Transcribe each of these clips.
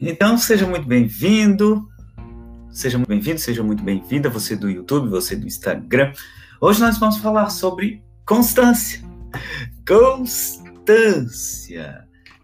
Então, seja muito bem-vindo, seja muito bem-vindo, seja muito bem-vinda, você do YouTube, você do Instagram. Hoje nós vamos falar sobre constância. Constância.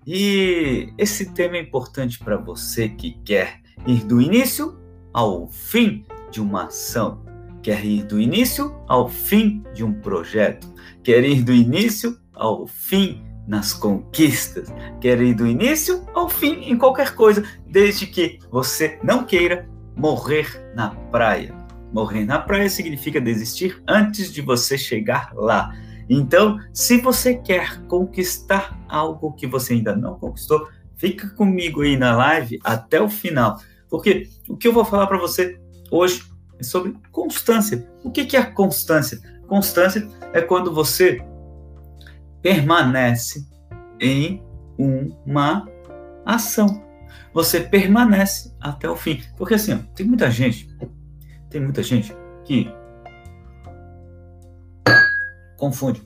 E esse tema é importante para você que quer ir do início ao fim de uma ação, quer ir do início ao fim de um projeto, quer ir do início ao fim nas conquistas, quer ir do início ao fim em qualquer coisa, desde que você não queira morrer na praia. Morrer na praia significa desistir antes de você chegar lá. Então, se você quer conquistar algo que você ainda não conquistou, fica comigo aí na live até o final, porque o que eu vou falar para você hoje é sobre constância. O que é constância? Constância é quando você permanece em uma ação. Você permanece até o fim. Porque assim, ó, tem muita gente, tem muita gente que confunde,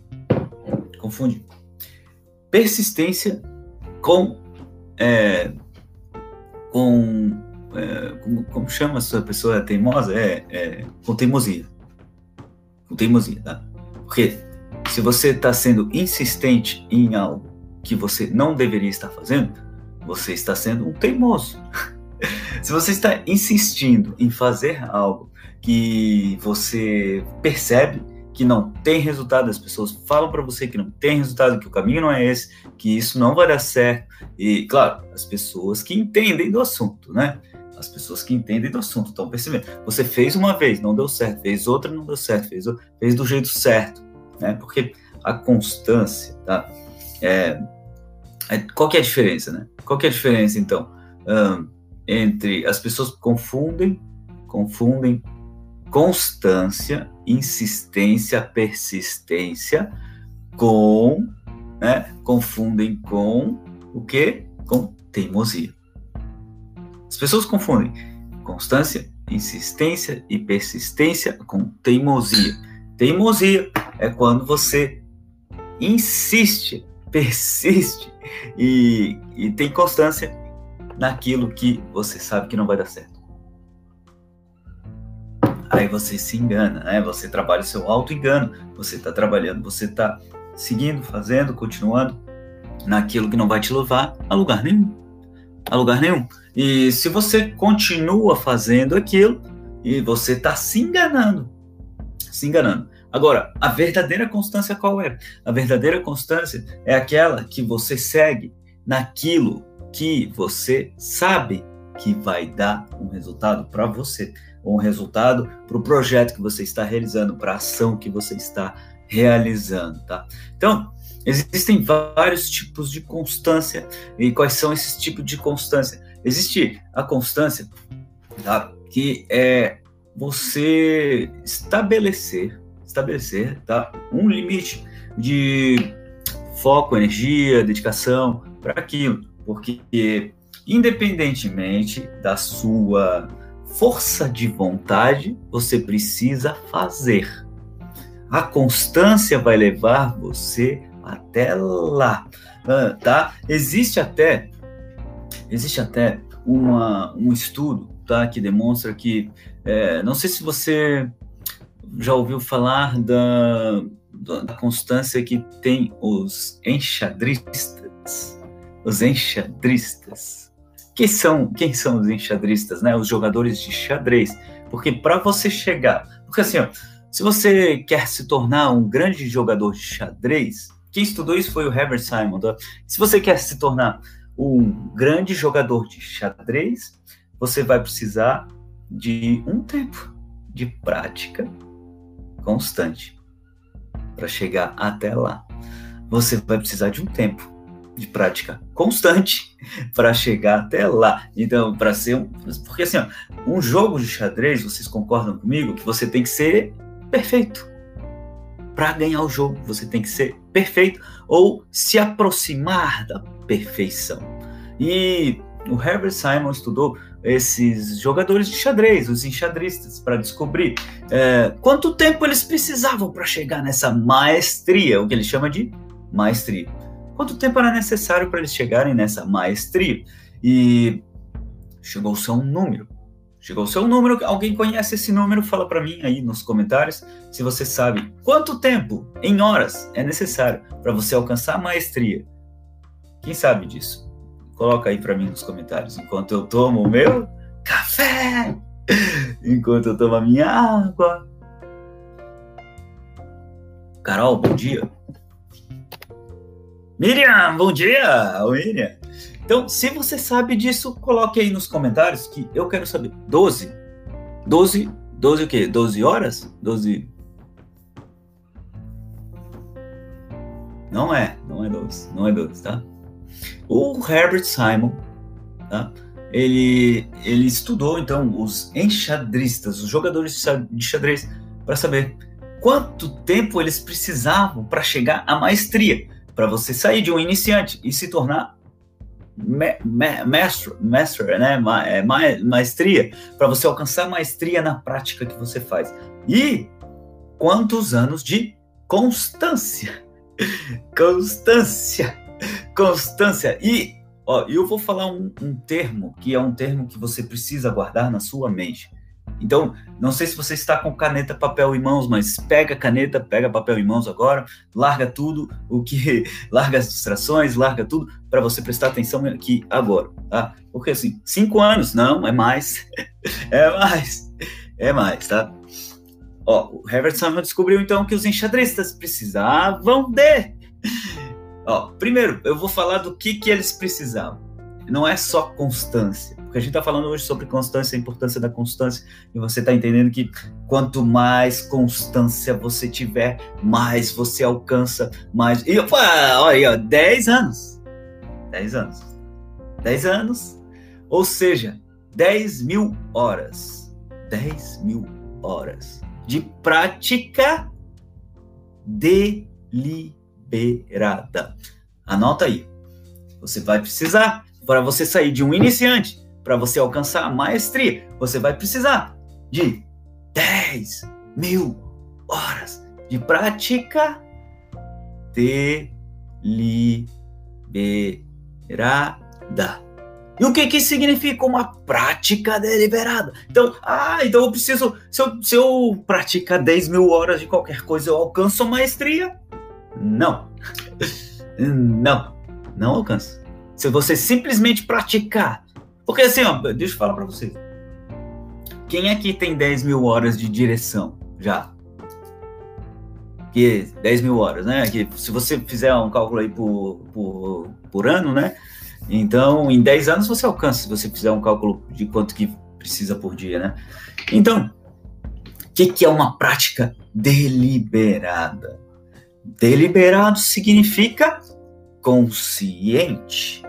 confunde persistência com é, com é, como, como, chama essa pessoa teimosa? É, é, com teimosia. Com teimosia, tá? Porque se você está sendo insistente em algo que você não deveria estar fazendo, você está sendo um teimoso. se você está insistindo em fazer algo que você percebe que não tem resultado, as pessoas falam para você que não tem resultado, que o caminho não é esse, que isso não vai dar certo. E, claro, as pessoas que entendem do assunto, né? As pessoas que entendem do assunto estão percebendo. Você fez uma vez, não deu certo, fez outra, não deu certo, fez, fez do jeito certo né? Porque a constância, tá? É, é, qual que é a diferença, né? Qual que é a diferença, então, um, entre as pessoas confundem, confundem constância, insistência, persistência com, né? Confundem com o que? Com teimosia. As pessoas confundem constância, insistência e persistência com teimosia. Teimosia é quando você insiste, persiste e, e tem constância naquilo que você sabe que não vai dar certo. Aí você se engana, né? Você trabalha o seu auto-engano, você está trabalhando, você está seguindo, fazendo, continuando naquilo que não vai te levar a lugar nenhum. A lugar nenhum. E se você continua fazendo aquilo, e você está se enganando, se enganando. Agora, a verdadeira constância qual é? A verdadeira constância é aquela que você segue naquilo que você sabe que vai dar um resultado para você, um resultado para o projeto que você está realizando, para a ação que você está realizando, tá? Então, existem vários tipos de constância. E quais são esses tipos de constância? Existe a constância, tá? Que é você estabelecer estabelecer tá, um limite de foco, energia, dedicação para aquilo, porque independentemente da sua força de vontade, você precisa fazer. A constância vai levar você até lá, ah, tá? Existe até existe até uma, um estudo, tá, que demonstra que é, não sei se você já ouviu falar da, da constância que tem os enxadristas? Os enxadristas. Quem são, quem são os enxadristas, né? Os jogadores de xadrez. Porque para você chegar, porque assim, ó, se você quer se tornar um grande jogador de xadrez, quem estudou isso foi o Herbert Simon. Tá? Se você quer se tornar um grande jogador de xadrez, você vai precisar de um tempo de prática constante para chegar até lá. Você vai precisar de um tempo de prática constante para chegar até lá. Então, para ser um. Porque assim, ó, um jogo de xadrez, vocês concordam comigo que você tem que ser perfeito. Para ganhar o jogo, você tem que ser perfeito ou se aproximar da perfeição. E o Herbert Simon estudou esses jogadores de xadrez, os enxadristas, para descobrir é, quanto tempo eles precisavam para chegar nessa maestria, o que ele chama de maestria. quanto tempo era necessário para eles chegarem nessa maestria. E chegou-se a um número. Chegou-se a um número, alguém conhece esse número? Fala para mim aí nos comentários se você sabe quanto tempo, em horas, é necessário para você alcançar a maestria. Quem sabe disso? Coloca aí para mim nos comentários enquanto eu tomo o meu café, enquanto eu tomo a minha água. Carol, bom dia. Miriam, bom dia, Miriam. Então, se você sabe disso, coloque aí nos comentários que eu quero saber. 12? 12? 12 o quê? 12 horas? 12. Não é, não é 12, não é 12, tá? O Herbert Simon, tá? Ele, ele estudou então os enxadristas, os jogadores de xadrez, para saber quanto tempo eles precisavam para chegar à maestria para você sair de um iniciante e se tornar mestre, mestre né? Ma, é, ma, maestria, para você alcançar maestria na prática que você faz. E quantos anos de constância? constância, constância. E ó, eu vou falar um, um termo que é um termo que você precisa guardar na sua mente. Então, não sei se você está com caneta, papel em mãos, mas pega caneta, pega papel em mãos agora, larga tudo, o que larga as distrações, larga tudo para você prestar atenção aqui agora, tá? Porque assim, cinco anos, não, é mais, é mais, é mais, tá? Ó, o Herbert Simon descobriu então que os enxadristas precisavam de. Ó, primeiro, eu vou falar do que que eles precisavam. Não é só constância porque a gente está falando hoje sobre constância, a importância da constância, e você está entendendo que quanto mais constância você tiver, mais você alcança, mais. E olha aí, ó, 10 anos. 10 anos. 10 anos, ou seja, 10 mil horas. 10 mil horas de prática deliberada. Anota aí. Você vai precisar para você sair de um iniciante para você alcançar a maestria, você vai precisar de 10 mil horas de prática deliberada. E o que que significa uma prática deliberada? Então, ah, então eu preciso, se eu, se eu praticar 10 mil horas de qualquer coisa, eu alcanço a maestria? Não. Não, não alcança. Se você simplesmente praticar porque assim, ó, deixa eu falar para vocês. Quem aqui tem 10 mil horas de direção já? Que 10 mil horas, né? Que se você fizer um cálculo aí por, por, por ano, né? Então, em 10 anos você alcança, se você fizer um cálculo de quanto que precisa por dia, né? Então, o que, que é uma prática deliberada? Deliberado significa consciente.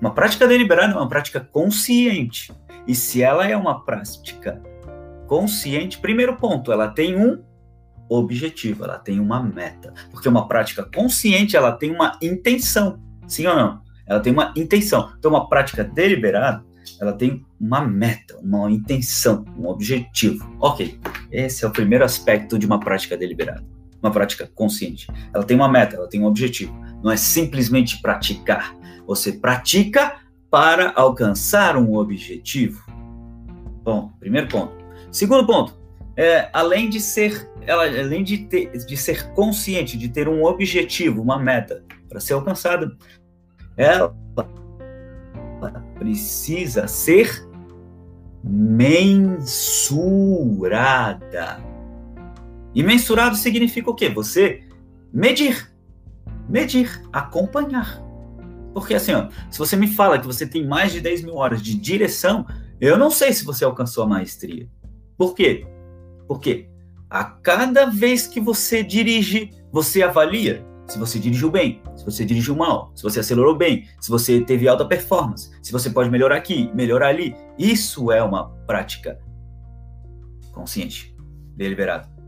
Uma prática deliberada é uma prática consciente. E se ela é uma prática consciente, primeiro ponto, ela tem um objetivo, ela tem uma meta. Porque uma prática consciente, ela tem uma intenção. Sim ou não? Ela tem uma intenção. Então, uma prática deliberada, ela tem uma meta, uma intenção, um objetivo. Ok, esse é o primeiro aspecto de uma prática deliberada, uma prática consciente. Ela tem uma meta, ela tem um objetivo. Não é simplesmente praticar, você pratica para alcançar um objetivo. Bom, primeiro ponto. Segundo ponto, é, além de ser, ela, além de, ter, de ser consciente, de ter um objetivo, uma meta para ser alcançada, ela precisa ser mensurada. E mensurado significa o quê? Você medir, medir, acompanhar. Porque assim, ó, se você me fala que você tem mais de 10 mil horas de direção, eu não sei se você alcançou a maestria. Por quê? Porque a cada vez que você dirige, você avalia se você dirigiu bem, se você dirigiu mal, se você acelerou bem, se você teve alta performance, se você pode melhorar aqui, melhorar ali. Isso é uma prática consciente, deliberada.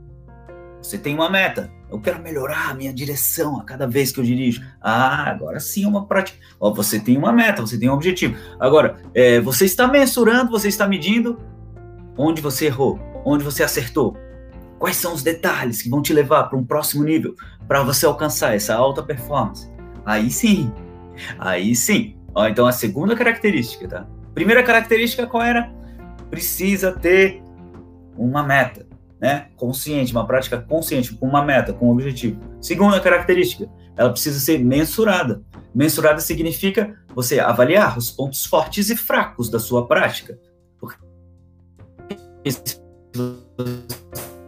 Você tem uma meta. Eu quero melhorar a minha direção a cada vez que eu dirijo. Ah, agora sim é uma prática. Ó, você tem uma meta, você tem um objetivo. Agora, é, você está mensurando, você está medindo onde você errou, onde você acertou. Quais são os detalhes que vão te levar para um próximo nível, para você alcançar essa alta performance? Aí sim. Aí sim. Ó, então a segunda característica, tá? Primeira característica qual era? Precisa ter uma meta, né? Consciente, uma prática consciente, com uma meta, com um objetivo. Segunda característica, ela precisa ser mensurada. Mensurada significa você avaliar os pontos fortes e fracos da sua prática. Porque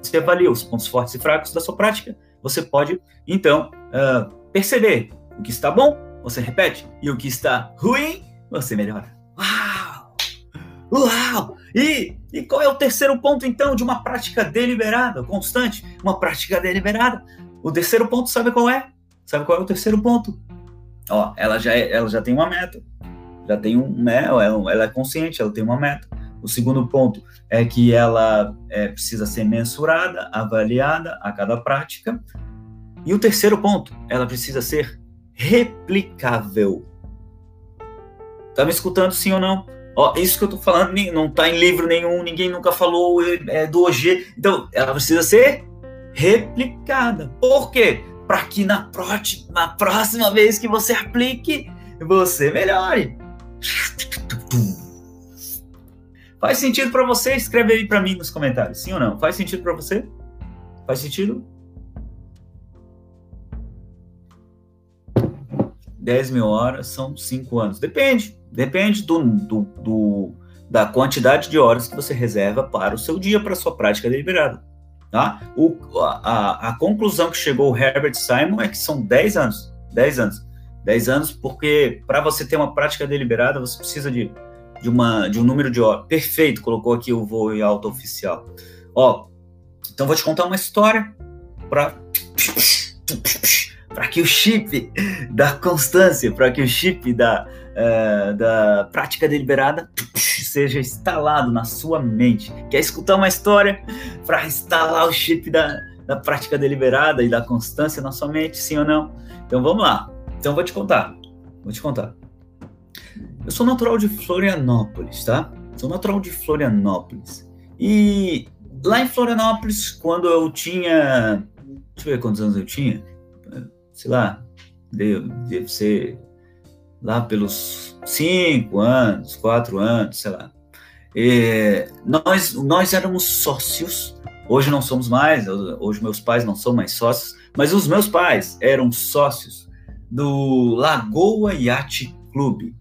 você avalia os pontos fortes e fracos da sua prática, você pode, então, uh, perceber o que está bom, você repete, e o que está ruim, você melhora. Uau! Uau! E, e qual é o terceiro ponto, então, de uma prática deliberada, constante? Uma prática deliberada. O terceiro ponto, sabe qual é? Sabe qual é o terceiro ponto? Ó, ela já, é, ela já tem uma meta. Já tem um, né? Ela é consciente, ela tem uma meta. O segundo ponto é que ela é, precisa ser mensurada, avaliada a cada prática. E o terceiro ponto, ela precisa ser replicável. Tá me escutando sim ou não? Ó, isso que eu tô falando não tá em livro nenhum, ninguém nunca falou é, do OG. Então, ela precisa ser replicada. Por quê? Para que na, na próxima vez que você aplique, você melhore. Faz sentido para você? Escreve aí para mim nos comentários, sim ou não? Faz sentido para você? Faz sentido? 10 mil horas são 5 anos. Depende. Depende do, do, do, da quantidade de horas que você reserva para o seu dia, para a sua prática deliberada. Tá? O, a, a, conclusão que chegou o Herbert Simon é que são 10 anos. 10 anos. 10 anos, porque para você ter uma prática deliberada, você precisa de, de, uma, de um número de horas. Perfeito, colocou aqui o voo em alta oficial. Ó, então vou te contar uma história para para que o chip da constância, para que o chip da, uh, da prática deliberada seja instalado na sua mente. Quer escutar uma história para instalar o chip da, da prática deliberada e da constância na sua mente, sim ou não? Então vamos lá. Então vou te contar. Vou te contar. Eu sou natural de Florianópolis, tá? Sou natural de Florianópolis. E lá em Florianópolis, quando eu tinha. Deixa eu ver quantos anos eu tinha sei lá, deve, deve ser lá pelos cinco anos, quatro anos, sei lá. Nós, nós éramos sócios, hoje não somos mais, hoje meus pais não são mais sócios, mas os meus pais eram sócios do Lagoa Yacht Clube.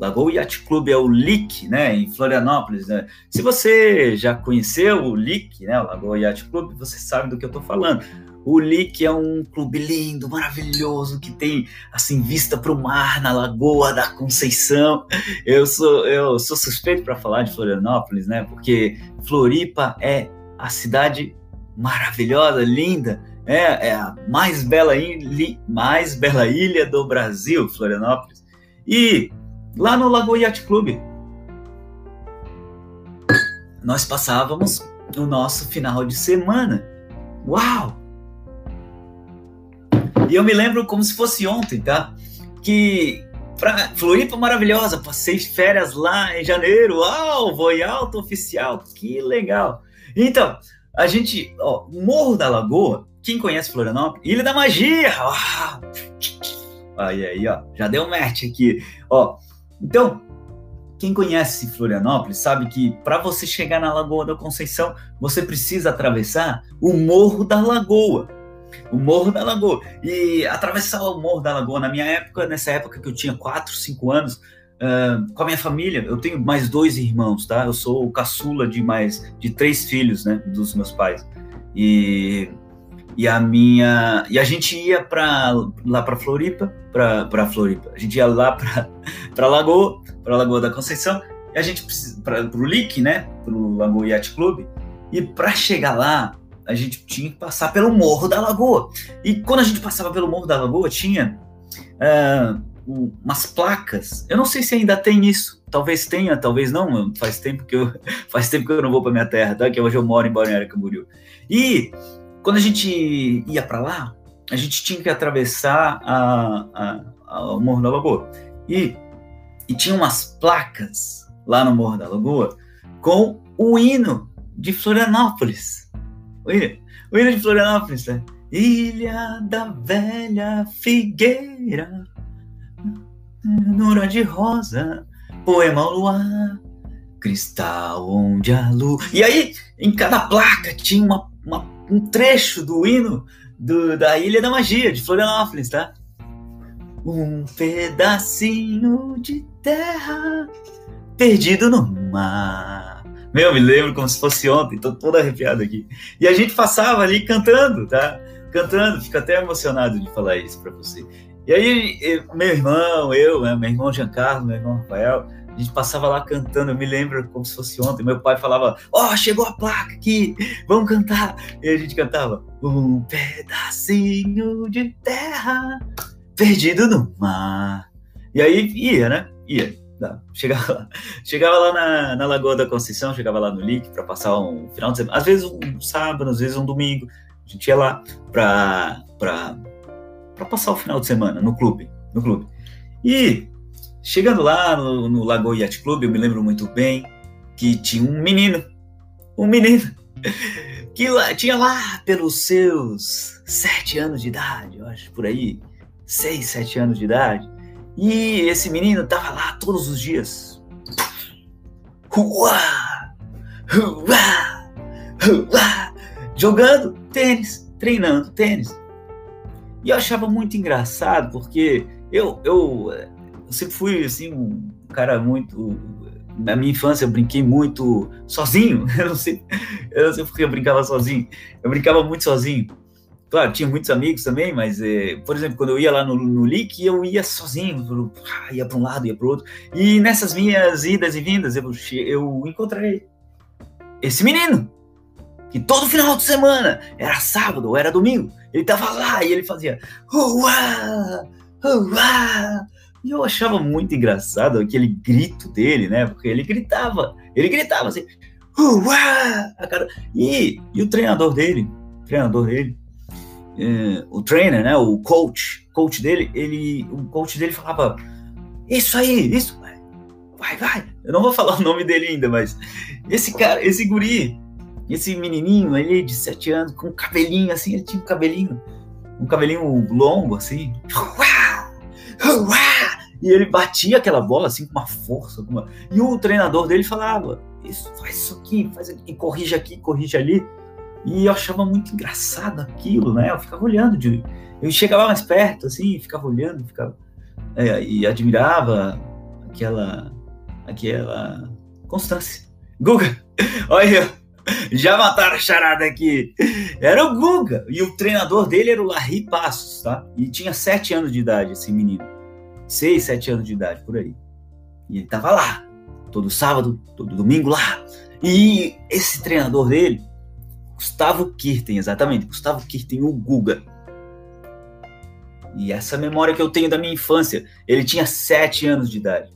Lagoa Yacht Clube é o LIC, né, em Florianópolis. Né? Se você já conheceu o LIC, né, o Lagoa Yacht Clube, você sabe do que eu estou falando. O Lick é um clube lindo, maravilhoso, que tem assim vista para o mar na Lagoa da Conceição. Eu sou eu sou suspeito para falar de Florianópolis, né? Porque Floripa é a cidade maravilhosa, linda, é, é a mais bela ilha, mais bela ilha do Brasil, Florianópolis. E lá no Lagoa Yacht Club nós passávamos o nosso final de semana. Uau! E eu me lembro como se fosse ontem, tá? Que pra Floripa maravilhosa, passei férias lá em janeiro. Uau, voo alto oficial, que legal. Então, a gente, ó, Morro da Lagoa, quem conhece Florianópolis? Ilha da Magia. Uau. Aí, aí, ó, já deu match aqui. Ó, então, quem conhece Florianópolis sabe que para você chegar na Lagoa da Conceição, você precisa atravessar o Morro da Lagoa o Morro da Lagoa. E atravessar o Morro da Lagoa, na minha época, nessa época que eu tinha 4, 5 anos, uh, com a minha família, eu tenho mais dois irmãos, tá? Eu sou o caçula de mais, de três filhos, né, dos meus pais. E, e a minha, e a gente ia para lá para Floripa, para Floripa. A gente ia lá para para Lagoa, para Lagoa da Conceição, e a gente para o LIC, né, para o Lagoa Yacht Club. E para chegar lá, a gente tinha que passar pelo Morro da Lagoa. E quando a gente passava pelo Morro da Lagoa, tinha uh, umas placas. Eu não sei se ainda tem isso. Talvez tenha, talvez não. Faz tempo que eu, faz tempo que eu não vou para minha terra, tá? Que hoje eu moro em Balneário Camboriú. E quando a gente ia para lá, a gente tinha que atravessar a, a, a, o Morro da Lagoa. E, e tinha umas placas lá no Morro da Lagoa com o hino de Florianópolis. O William, o William de Florianópolis, né? Ilha da Velha Figueira. Nura de rosa, poema ao luar, cristal onde a luz. E aí, em cada placa tinha uma, uma, um trecho do hino do, da Ilha da Magia, de Florianópolis, tá? Um pedacinho de terra perdido no mar. Meu, me lembro como se fosse ontem, tô todo arrepiado aqui. E a gente passava ali cantando, tá? Cantando, fico até emocionado de falar isso para você. E aí, meu irmão, eu, né, meu irmão Giancarlo, meu irmão Rafael, a gente passava lá cantando, eu me lembro como se fosse ontem. Meu pai falava: Ó, oh, chegou a placa aqui, vamos cantar. E a gente cantava: Um pedacinho de terra perdido no mar. E aí ia, né? Ia. Chegava lá, chegava lá na, na Lagoa da Conceição, chegava lá no LIC para passar um final de semana, às vezes um sábado, às vezes um domingo. A gente ia lá para passar o final de semana no clube, no clube. E chegando lá no, no Lagoa Yacht Club, eu me lembro muito bem que tinha um menino, um menino que lá, tinha lá pelos seus sete anos de idade, eu acho, por aí, seis, sete anos de idade. E esse menino tava lá todos os dias. Uá, uá, uá, jogando tênis, treinando tênis. E eu achava muito engraçado, porque eu, eu, eu sempre fui assim, um cara muito. Na minha infância eu brinquei muito sozinho. Eu não sei, eu não sei porque eu brincava sozinho. Eu brincava muito sozinho. Claro, tinha muitos amigos também, mas, é, por exemplo, quando eu ia lá no, no LIC, eu ia sozinho, ia para um lado, ia para o outro. E nessas minhas idas e vindas, eu, eu encontrei esse menino que todo final de semana, era sábado ou era domingo, ele tava lá e ele fazia uá, uá. E eu achava muito engraçado aquele grito dele, né? Porque ele gritava, ele gritava assim, uá. E, e o treinador dele, o treinador dele, é, o trainer, né? O coach, coach dele, ele, o coach dele falava, isso aí, isso, vai, vai. Eu não vou falar o nome dele ainda, mas esse cara, esse guri, esse menininho ali de sete anos, com cabelinho assim, ele tinha um cabelinho, um cabelinho longo assim. E ele batia aquela bola assim com uma força. Com uma... E o treinador dele falava: Isso, faz isso aqui, faz aqui, corrige aqui, corrige ali. E eu achava muito engraçado aquilo, né? Eu ficava olhando, de... eu chegava mais perto, assim, ficava olhando, ficava é, e admirava aquela, aquela constância. Guga, olha, já mataram a charada aqui. Era o Guga. E o treinador dele era o Larry Passos, tá? E tinha sete anos de idade, esse menino. Seis, sete anos de idade, por aí. E ele tava lá. Todo sábado, todo domingo lá. E esse treinador dele, Gustavo Kirten, exatamente. Gustavo Kirten, o Guga. E essa memória que eu tenho da minha infância, ele tinha sete anos de idade.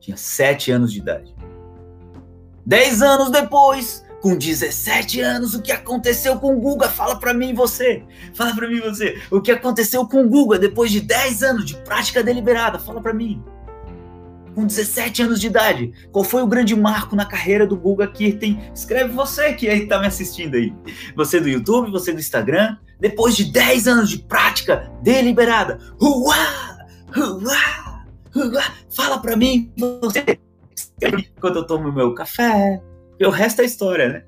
Tinha sete anos de idade. Dez anos depois, com 17 anos, o que aconteceu com o Guga? Fala para mim você. Fala para mim você. O que aconteceu com o Guga depois de 10 anos de prática deliberada? Fala para mim. Com 17 anos de idade, qual foi o grande marco na carreira do Guga Kirten? Escreve você que aí tá me assistindo aí. Você do YouTube, você do Instagram. Depois de 10 anos de prática deliberada. Uá! Uá! Uá! Fala para mim você. Quando eu tomo meu café, o resto é história, né?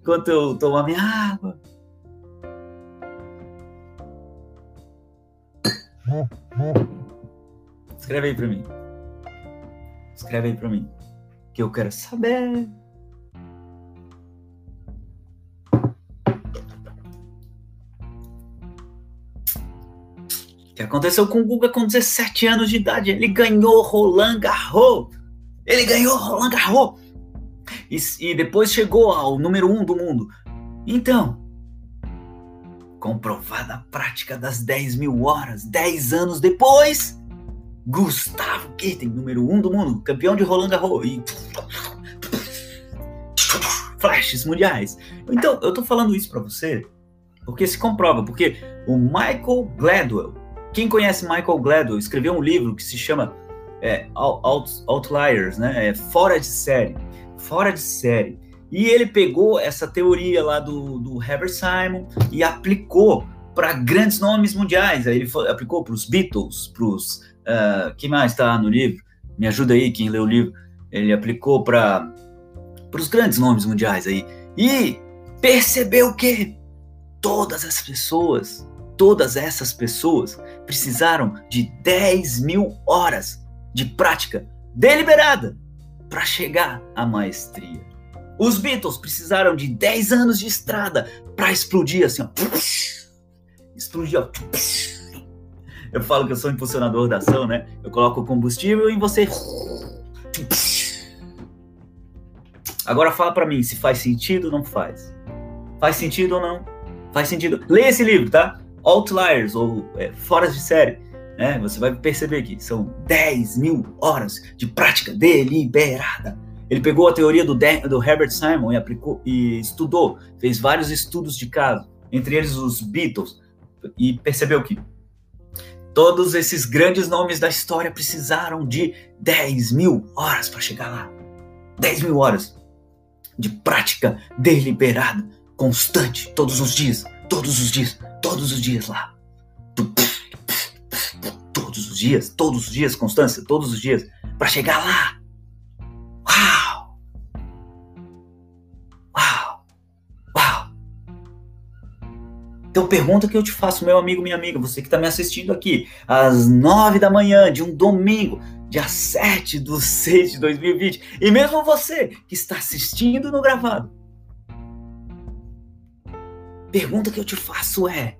Enquanto eu tomo a minha água. Escreve aí pra mim. Escreve aí pra mim. Que eu quero saber. O que aconteceu com o Guga com 17 anos de idade? Ele ganhou Roland Garros. Ele ganhou Roland Garros e, e depois chegou ao número um do mundo. Então, comprovada a prática das 10 mil horas, 10 anos depois, Gustavo Kirten, número um do mundo, campeão de Roland Garros e flashes mundiais. Então, eu tô falando isso para você porque se comprova, porque o Michael Gladwell, quem conhece Michael Gladwell, escreveu um livro que se chama é, Out, Outliers, né? É, Fora de série fora de série. E ele pegou essa teoria lá do, do Herbert Simon e aplicou para grandes nomes mundiais. Aí ele aplicou para os Beatles, para os uh, que mais está no livro? Me ajuda aí, quem leu o livro. Ele aplicou para os grandes nomes mundiais aí. E percebeu que todas as pessoas, todas essas pessoas precisaram de 10 mil horas de prática deliberada para chegar à maestria. Os Beatles precisaram de 10 anos de estrada para explodir assim, ó. Explodir, ó. Eu falo que eu sou impulsionador da ação, né? Eu coloco o combustível em você. Agora fala para mim se faz sentido ou não faz. Faz sentido ou não? Faz sentido. Leia esse livro, tá? Outliers, ou é, Foras de Série. Né? Você vai perceber que são 10 mil horas de prática deliberada. Ele pegou a teoria do, do Herbert Simon e aplicou e estudou, fez vários estudos de caso, entre eles os Beatles, e percebeu que todos esses grandes nomes da história precisaram de 10 mil horas para chegar lá. 10 mil horas de prática deliberada, constante, todos os dias, todos os dias, todos os dias lá. Todos os dias, todos os dias, constância, todos os dias, para chegar lá. Então pergunta que eu te faço, meu amigo, minha amiga, você que está me assistindo aqui, às nove da manhã de um domingo, dia 7 de 6 de 2020, e mesmo você que está assistindo no gravado, pergunta que eu te faço é: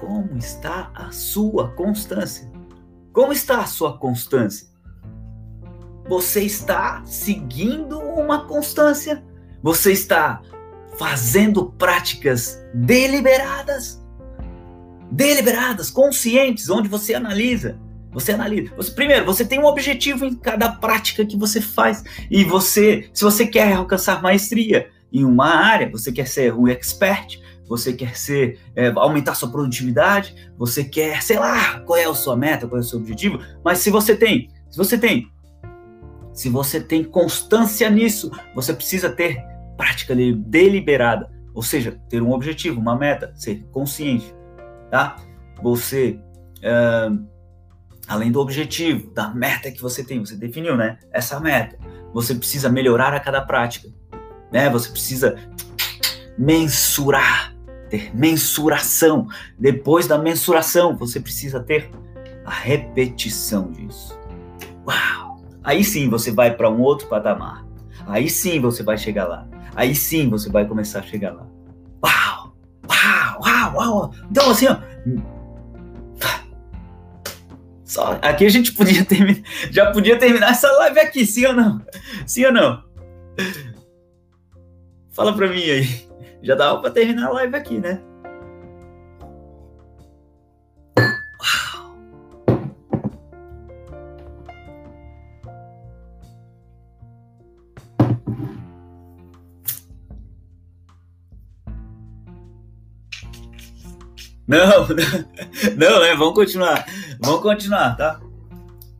como está a sua constância? Como está a sua constância? Você está seguindo uma constância? Você está fazendo práticas deliberadas? Deliberadas, conscientes, onde você analisa. Você analisa. Você, primeiro, você tem um objetivo em cada prática que você faz. E você, se você quer alcançar maestria em uma área, você quer ser um expert, você quer ser é, aumentar sua produtividade, você quer, sei lá, qual é a sua meta, qual é o seu objetivo, mas se você tem, se você tem, se você tem constância nisso, você precisa ter prática deliberada, ou seja, ter um objetivo, uma meta, ser consciente, tá? Você, uh, além do objetivo, da meta que você tem, você definiu, né? Essa meta, você precisa melhorar a cada prática, né? Você precisa mensurar ter mensuração. Depois da mensuração, você precisa ter a repetição disso. Uau! Aí sim você vai para um outro patamar. Aí sim você vai chegar lá. Aí sim você vai começar a chegar lá. Uau! Uau! Uau! Uau! Então assim, ó, só, aqui a gente podia terminar, já podia terminar essa live aqui, sim ou não? Sim ou não? Fala pra mim aí. Já dava para terminar a live aqui, né? Não, não, né? Vamos continuar. Vamos continuar, tá?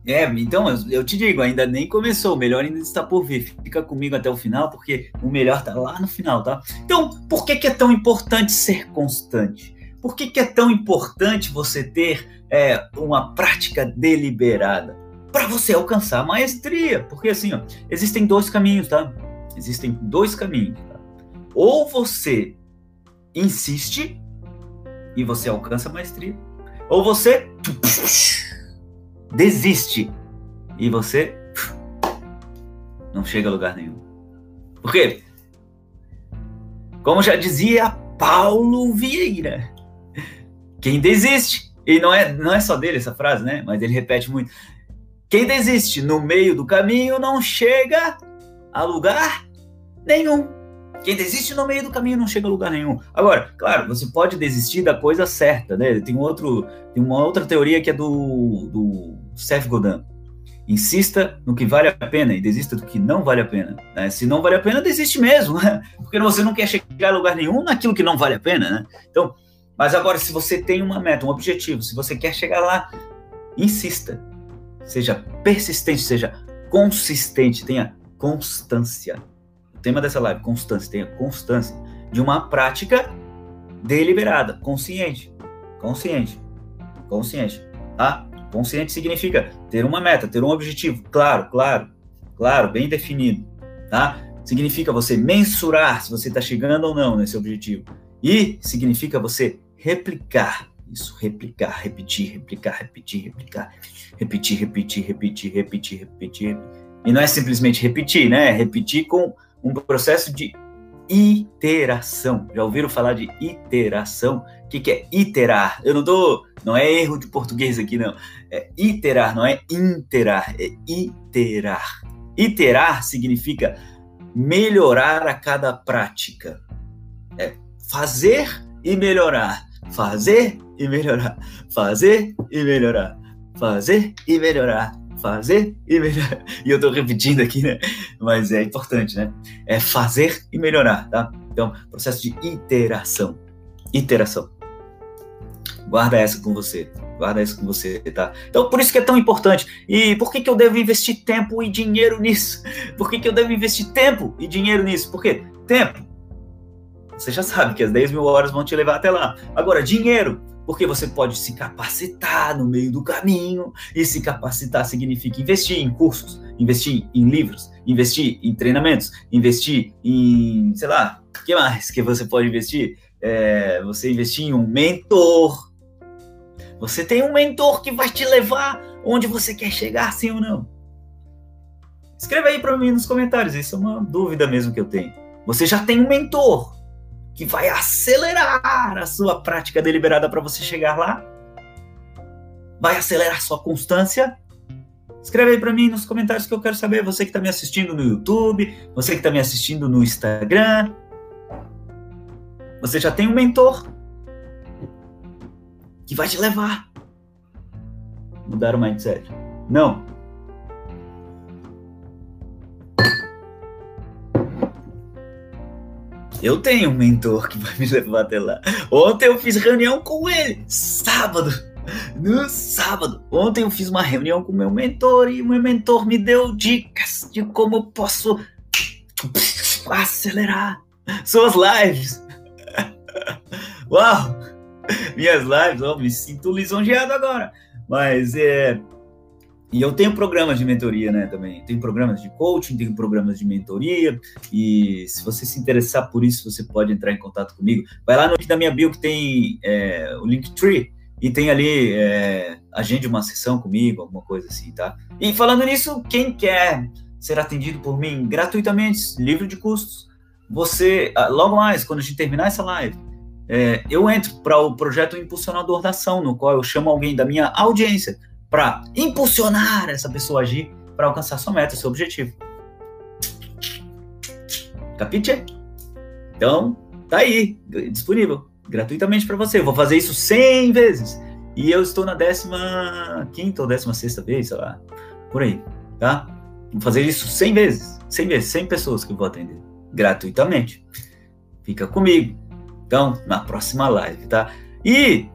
É, então eu te digo, ainda nem começou, o melhor ainda está por vir. Fica comigo até o final, porque o melhor está lá no final, tá? Então, por que, que é tão importante ser constante? Por que, que é tão importante você ter é, uma prática deliberada? Para você alcançar a maestria. Porque assim, ó, existem dois caminhos, tá? Existem dois caminhos. Tá? Ou você insiste e você alcança a maestria, ou você desiste e você não chega a lugar nenhum. Por quê? Como já dizia Paulo Vieira, quem desiste, e não é, não é só dele essa frase, né? Mas ele repete muito. Quem desiste no meio do caminho não chega a lugar nenhum. Quem desiste no meio do caminho não chega a lugar nenhum. Agora, claro, você pode desistir da coisa certa, né? Tem outro, tem uma outra teoria que é do, do Seth Godin. Insista no que vale a pena e desista do que não vale a pena. Né? Se não vale a pena, desiste mesmo, né? Porque você não quer chegar a lugar nenhum naquilo que não vale a pena, né? Então, mas agora, se você tem uma meta, um objetivo, se você quer chegar lá, insista. Seja persistente, seja consistente, tenha constância. Tema dessa live, constância, tenha constância de uma prática deliberada, consciente, consciente, consciente. tá? Consciente significa ter uma meta, ter um objetivo, claro, claro, claro, bem definido, tá? Significa você mensurar se você está chegando ou não nesse objetivo. E significa você replicar isso, replicar, repetir, replicar, repetir, replicar, repetir, repetir, repetir, repetir, repetir. E não é simplesmente repetir, né? É repetir com um processo de iteração. Já ouviram falar de iteração? O que, que é iterar? Eu não tô. Não é erro de português aqui, não. É iterar, não é interar, é iterar. Iterar significa melhorar a cada prática. É fazer e melhorar. Fazer e melhorar. Fazer e melhorar. Fazer e melhorar fazer e melhorar. E eu estou repetindo aqui, né? Mas é importante, né? É fazer e melhorar, tá? Então, processo de iteração. Iteração. Guarda essa com você. Guarda essa com você, tá? Então, por isso que é tão importante. E por que, que eu devo investir tempo e dinheiro nisso? Por que, que eu devo investir tempo e dinheiro nisso? Por quê? Tempo. Você já sabe que as 10 mil horas vão te levar até lá. Agora, dinheiro porque você pode se capacitar no meio do caminho, e se capacitar significa investir em cursos, investir em livros, investir em treinamentos, investir em, sei lá, o que mais que você pode investir? É, você investir em um mentor. Você tem um mentor que vai te levar onde você quer chegar, sim ou não? Escreva aí para mim nos comentários, isso é uma dúvida mesmo que eu tenho. Você já tem um mentor que vai acelerar a sua prática deliberada para você chegar lá? Vai acelerar sua constância? Escreve aí para mim nos comentários que eu quero saber. Você que está me assistindo no YouTube, você que está me assistindo no Instagram. Você já tem um mentor que vai te levar. Mudar o mindset. Não, Eu tenho um mentor que vai me levar até lá. Ontem eu fiz reunião com ele, sábado. No sábado. Ontem eu fiz uma reunião com meu mentor e o meu mentor me deu dicas de como eu posso acelerar suas lives. Uau! Minhas lives, ó, me sinto lisonjeado agora. Mas é, e eu tenho programas de mentoria, né, também. Tenho programas de coaching, tenho programas de mentoria. E se você se interessar por isso, você pode entrar em contato comigo. Vai lá no link da minha bio que tem é, o Linktree. E tem ali, é, agende uma sessão comigo, alguma coisa assim, tá? E falando nisso, quem quer ser atendido por mim gratuitamente, livre de custos, você, ah, logo mais, quando a gente terminar essa live, é, eu entro para o projeto Impulsionador da Ação, no qual eu chamo alguém da minha audiência para impulsionar essa pessoa a agir para alcançar sua meta, seu objetivo. Capite? Então, tá aí, disponível, gratuitamente para você. Eu vou fazer isso 100 vezes. E eu estou na 15 ou 16 vez, sei lá, por aí, tá? Vou fazer isso 100 vezes, 100 vezes, 100 pessoas que eu vou atender, gratuitamente. Fica comigo. Então, na próxima live, tá? E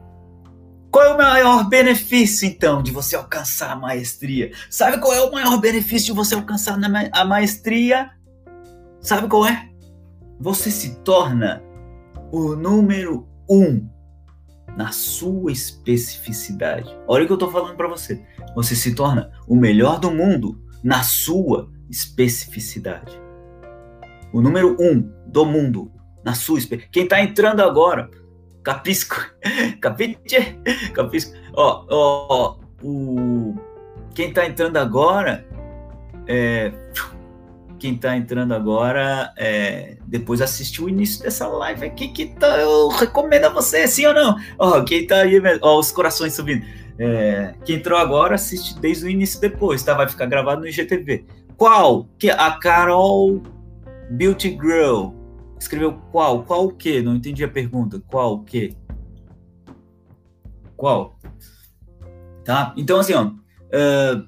qual é o maior benefício, então, de você alcançar a maestria? Sabe qual é o maior benefício de você alcançar a maestria? Sabe qual é? Você se torna o número um na sua especificidade. Olha o que eu estou falando para você. Você se torna o melhor do mundo na sua especificidade. O número um do mundo na sua especificidade. Quem está entrando agora Capisco. Capite? Capisco. Ó, ó, o... Quem tá entrando agora, é... Quem tá entrando agora, é... depois assistiu o início dessa live aqui, que tá... eu recomendo a você, sim ou não? Ó, quem tá aí, ó, os corações subindo. É... Quem entrou agora, assiste desde o início depois, tá? Vai ficar gravado no IGTV. Qual? Que a Carol Beauty Girl Escreveu qual? Qual o quê? Não entendi a pergunta. Qual o quê? Qual? Tá? Então, assim, ó. Uh,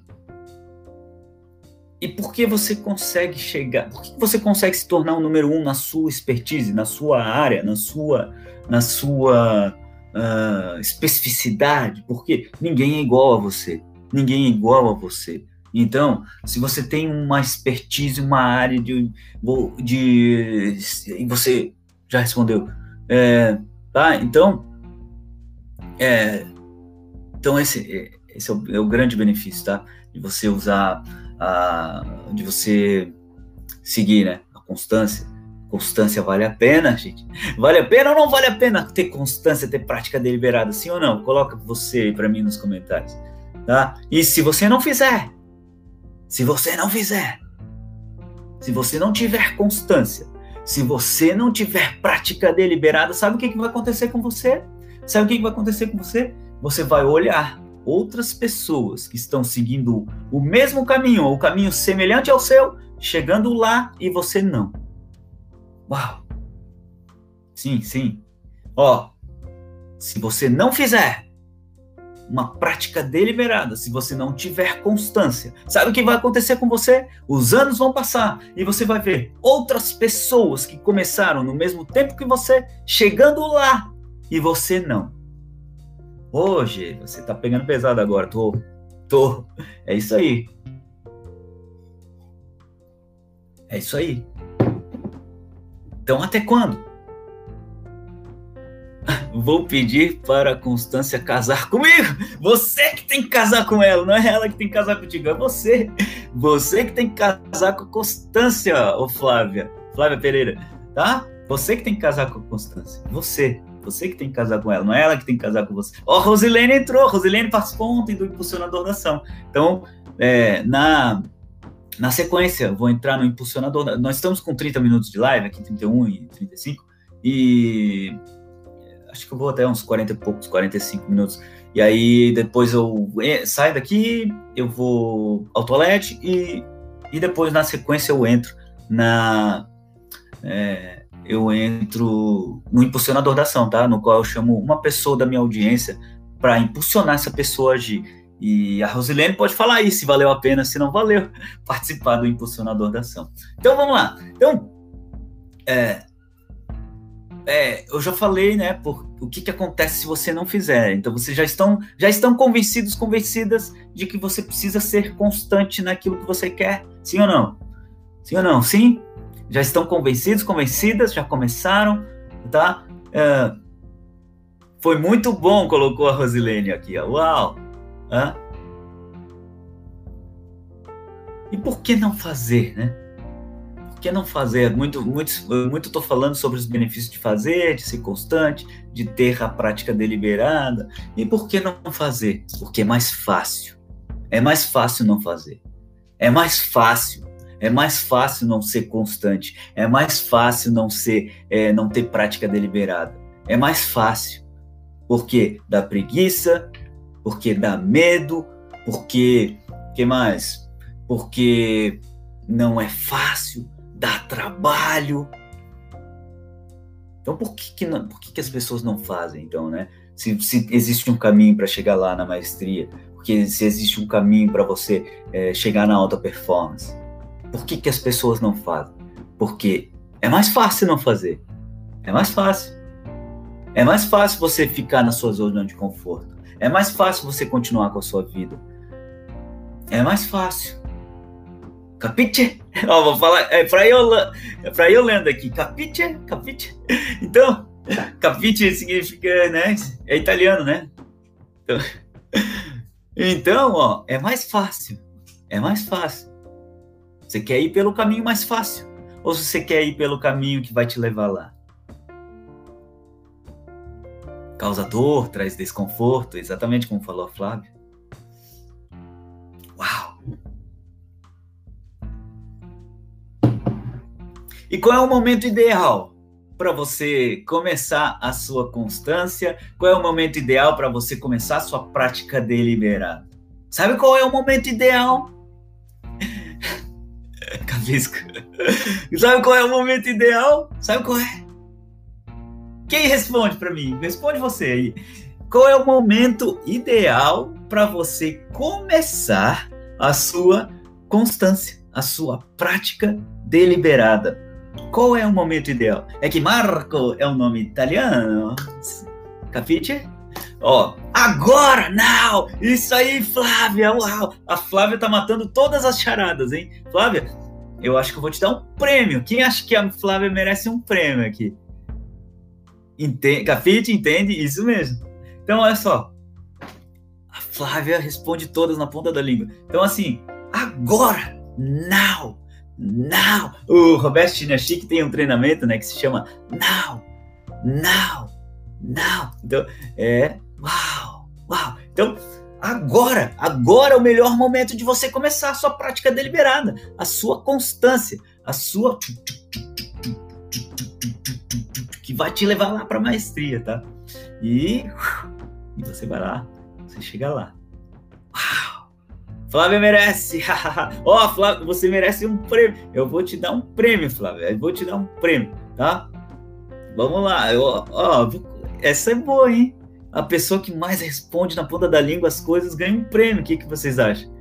e por que você consegue chegar? Por que você consegue se tornar o número um na sua expertise, na sua área, na sua, na sua uh, especificidade? Porque ninguém é igual a você. Ninguém é igual a você. Então, se você tem uma expertise, uma área de. de você já respondeu. É, tá? Então, é, então esse, esse é o, é o grande benefício, tá? De você usar, a, de você seguir, né? A constância. Constância vale a pena, gente? Vale a pena ou não vale a pena ter constância, ter prática deliberada, sim ou não? Coloca você para mim nos comentários, tá? E se você não fizer, se você não fizer, se você não tiver constância, se você não tiver prática deliberada, sabe o que, que vai acontecer com você? Sabe o que, que vai acontecer com você? Você vai olhar outras pessoas que estão seguindo o mesmo caminho, ou o caminho semelhante ao seu, chegando lá e você não. Uau! Sim, sim. Ó, se você não fizer uma prática deliberada, se você não tiver constância, sabe o que vai acontecer com você? Os anos vão passar e você vai ver outras pessoas que começaram no mesmo tempo que você, chegando lá e você não. Hoje, você tá pegando pesado agora, tô. Tô. É isso aí. É isso aí. Então, até quando? Vou pedir para a Constância casar comigo. Você que tem que casar com ela, não é ela que tem que casar contigo, é você. Você que tem que casar com a Constância, ô Flávia. Flávia Pereira, tá? Você que tem que casar com a Constância. Você. Você que tem que casar com ela, não é ela que tem que casar com você. Ó, oh, Rosilene entrou. Rosilene participou ontem do Impulsionador da Ação. Então, é, na na sequência, vou entrar no impulsionador. Nós estamos com 30 minutos de live, aqui 31 e 35, e acho que eu vou até uns 40 e poucos, 45 minutos. E aí depois eu saio daqui, eu vou ao toalete e, e depois na sequência eu entro na. É, eu entro no impulsionador da ação, tá? No qual eu chamo uma pessoa da minha audiência para impulsionar essa pessoa a agir. E a Rosilene pode falar aí se valeu a pena, se não valeu, participar do impulsionador da ação. Então vamos lá. Então, é, é, eu já falei, né, por o que, que acontece se você não fizer. Então vocês já estão, já estão convencidos, convencidas de que você precisa ser constante naquilo que você quer, sim ou não? Sim ou não? Sim? Já estão convencidos, convencidas, já começaram, tá? É, foi muito bom, colocou a Rosilene aqui, ó. Uau! E por que não fazer, né? Por que não fazer? Muito, muito, muito estou falando sobre os benefícios de fazer, de ser constante, de ter a prática deliberada. E por que não fazer? Porque é mais fácil. É mais fácil não fazer. É mais fácil. É mais fácil não ser constante. É mais fácil não ser, é, não ter prática deliberada. É mais fácil. Porque dá preguiça, porque dá medo, porque que mais? Porque não é fácil, dá trabalho. Então por que, que, não, por que, que as pessoas não fazem, então, né? Se, se existe um caminho para chegar lá na maestria, porque se existe um caminho para você é, chegar na alta performance, por que, que as pessoas não fazem? Porque é mais fácil não fazer. É mais fácil. É mais fácil você ficar na sua zona de conforto. É mais fácil você continuar com a sua vida. É mais fácil. Capite? Ó, vou falar. É pra, Yolanda, é Yolanda aqui. Capite? Capite? Então, capite significa, né? É italiano, né? Então, então, ó, é mais fácil. É mais fácil. Você quer ir pelo caminho mais fácil? Ou você quer ir pelo caminho que vai te levar lá? causa dor, traz desconforto, exatamente como falou a Flávia. E qual é o momento ideal para você começar a sua constância? Qual é o momento ideal para você começar a sua prática deliberada? Sabe qual é o momento ideal? Cavisca. Sabe qual é o momento ideal? Sabe qual é? Quem responde para mim? Responde você aí. Qual é o momento ideal para você começar a sua constância, a sua prática deliberada? Qual é o momento ideal? É que Marco é um nome italiano. Capite? Ó, agora, não! Isso aí, Flávia! Uau! A Flávia tá matando todas as charadas, hein? Flávia, eu acho que eu vou te dar um prêmio. Quem acha que a Flávia merece um prêmio aqui? Entende, Cafite entende isso mesmo. Então, olha só. Flávia responde todas na ponta da língua. Então, assim, agora, now, now. O Roberto Chinachique tem um treinamento, né, que se chama now, now, now. Então, é, uau, uau. Então, agora, agora é o melhor momento de você começar a sua prática deliberada, a sua constância, a sua que vai te levar lá para maestria, tá? E, e você vai lá, você chega lá. Uau! Flávia merece! Ó, oh, Flávia, você merece um prêmio. Eu vou te dar um prêmio, Flávia. Eu vou te dar um prêmio, tá? Vamos lá. Ó, oh, essa é boa, hein? A pessoa que mais responde na ponta da língua as coisas ganha um prêmio. O que, que vocês acham?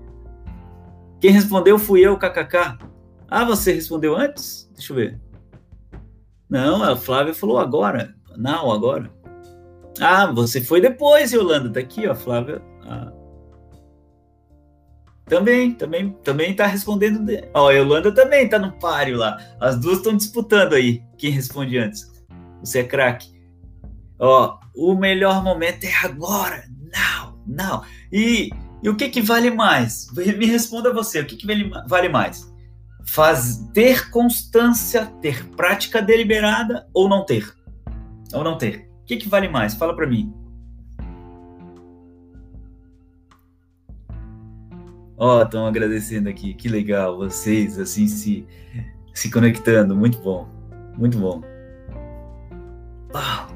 Quem respondeu fui eu, kkk. Ah, você respondeu antes? Deixa eu ver. Não, a Flávia falou agora. Não, agora. Ah, você foi depois, Yolanda. Tá aqui, ó, Flávia. Ah. Também, também, também tá respondendo. De... Ó, a Yolanda também tá no páreo lá. As duas estão disputando aí. Quem responde antes? Você é craque. Ó, o melhor momento é agora. Não, não. E, e o que que vale mais? Me responda você. O que que vale mais? faz ter constância, ter prática deliberada ou não ter? Ou não ter? O que, que vale mais? Fala para mim. Ó, oh, estão agradecendo aqui. Que legal, vocês assim se se conectando, muito bom. Muito bom. Ah.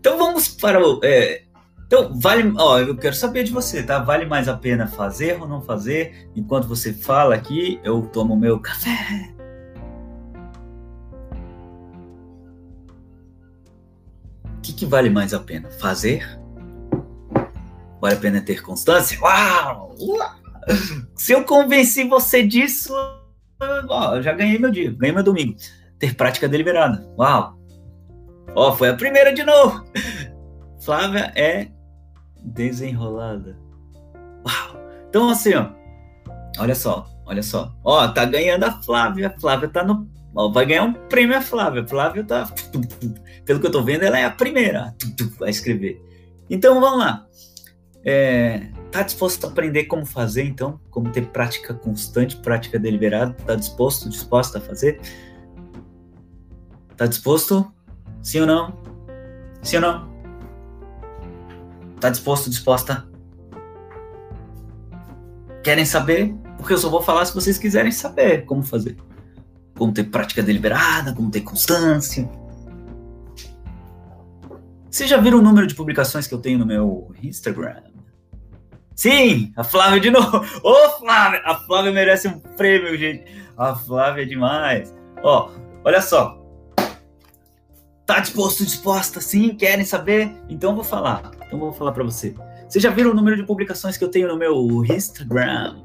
Então vamos para o é, então, vale, ó, eu quero saber de você, tá? Vale mais a pena fazer ou não fazer? Enquanto você fala aqui, eu tomo meu café. O que, que vale mais a pena? Fazer? Vale a pena ter constância? Uau! Uau! Se eu convenci você disso, ó, eu já ganhei meu dia, ganhei meu domingo. Ter prática deliberada. Uau! Ó, foi a primeira de novo. Flávia é desenrolada. Uau! Então, assim, ó, olha só, olha só. Ó, tá ganhando a Flávia. Flávia tá no. Ó, vai ganhar um prêmio a Flávia. Flávia tá. Pelo que eu tô vendo, ela é a primeira a escrever. Então, vamos lá. É, tá disposto a aprender como fazer, então? Como ter prática constante, prática deliberada? Tá disposto, disposta a fazer? Tá disposto? Sim ou não? Sim ou não? Tá disposto, disposta? Querem saber? Porque eu só vou falar se vocês quiserem saber como fazer. Como ter prática deliberada, como ter constância. Vocês já viram o número de publicações que eu tenho no meu Instagram? Sim, a Flávia de novo. Ô, oh, Flávia! A Flávia merece um prêmio, gente. A Flávia é demais. Ó, olha só. Tá disposto, disposta? Sim, querem saber? Então vou falar. Então vou falar para você. Vocês já viram o número de publicações que eu tenho no meu Instagram?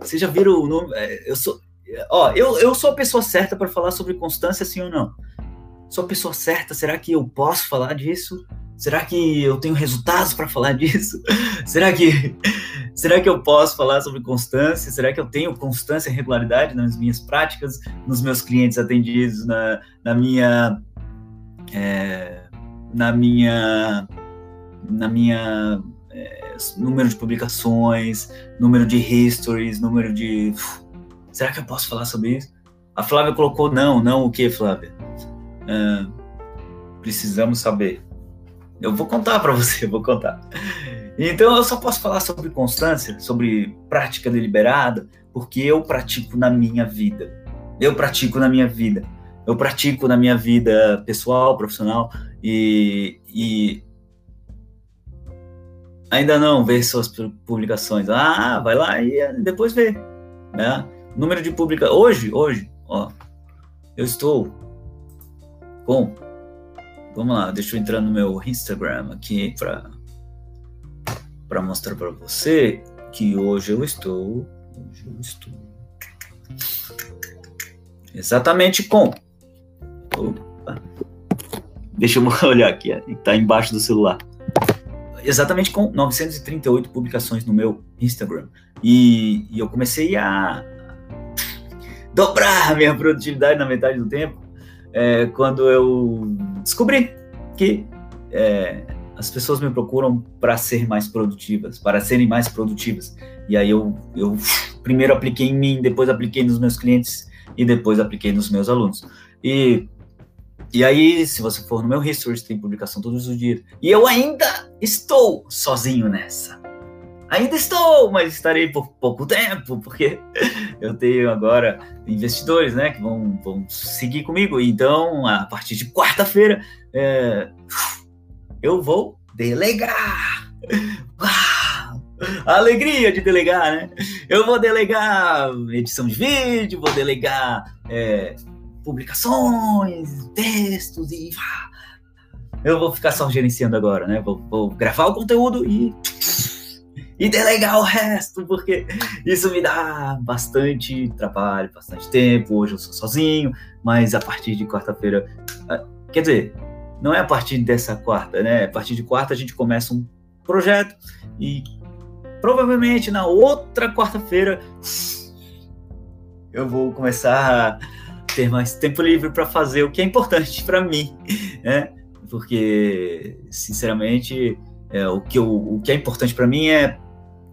Vocês já viram o número? É, eu sou, ó, eu, eu sou a pessoa certa para falar sobre constância, sim ou não? Sou a pessoa certa? Será que eu posso falar disso? Será que eu tenho resultados para falar disso? será que será que eu posso falar sobre constância? Será que eu tenho constância e regularidade nas minhas práticas, nos meus clientes atendidos, na, na minha é, na minha na minha é, número de publicações, número de histories, número de. Será que eu posso falar sobre isso? A Flávia colocou não, não o que, Flávia? É, precisamos saber. Eu vou contar para você, vou contar. Então eu só posso falar sobre constância, sobre prática deliberada, porque eu pratico na minha vida. Eu pratico na minha vida. Eu pratico na minha vida pessoal, profissional e, e ainda não vê suas publicações. Ah, vai lá e eh, depois vê. Né? Número de publicações. Hoje, hoje, ó, eu estou com. Vamos lá, deixa eu entrar no meu Instagram aqui para para mostrar para você que hoje eu estou. Hoje eu estou. Exatamente com. Opa. Deixa eu olhar aqui, está embaixo do celular exatamente com 938 publicações no meu Instagram. E, e eu comecei a dobrar a minha produtividade na metade do tempo é, quando eu descobri que é, as pessoas me procuram para ser mais produtivas, para serem mais produtivas. E aí eu, eu primeiro apliquei em mim, depois apliquei nos meus clientes e depois apliquei nos meus alunos. E, e aí, se você for no meu history, tem publicação todos os dias. E eu ainda estou sozinho nessa. Ainda estou, mas estarei por pouco tempo, porque eu tenho agora investidores, né, que vão, vão seguir comigo. Então, a partir de quarta-feira, é, eu vou delegar. A alegria de delegar, né? Eu vou delegar edição de vídeo, vou delegar é, publicações, textos e. Eu vou ficar só gerenciando agora, né? Vou, vou gravar o conteúdo e e delegar o resto, porque isso me dá bastante trabalho, bastante tempo. Hoje eu sou sozinho, mas a partir de quarta-feira, ah, quer dizer, não é a partir dessa quarta, né? A partir de quarta a gente começa um projeto e provavelmente na outra quarta-feira eu vou começar a ter mais tempo livre para fazer o que é importante para mim, né? Porque, sinceramente, é, o, que eu, o que é importante para mim é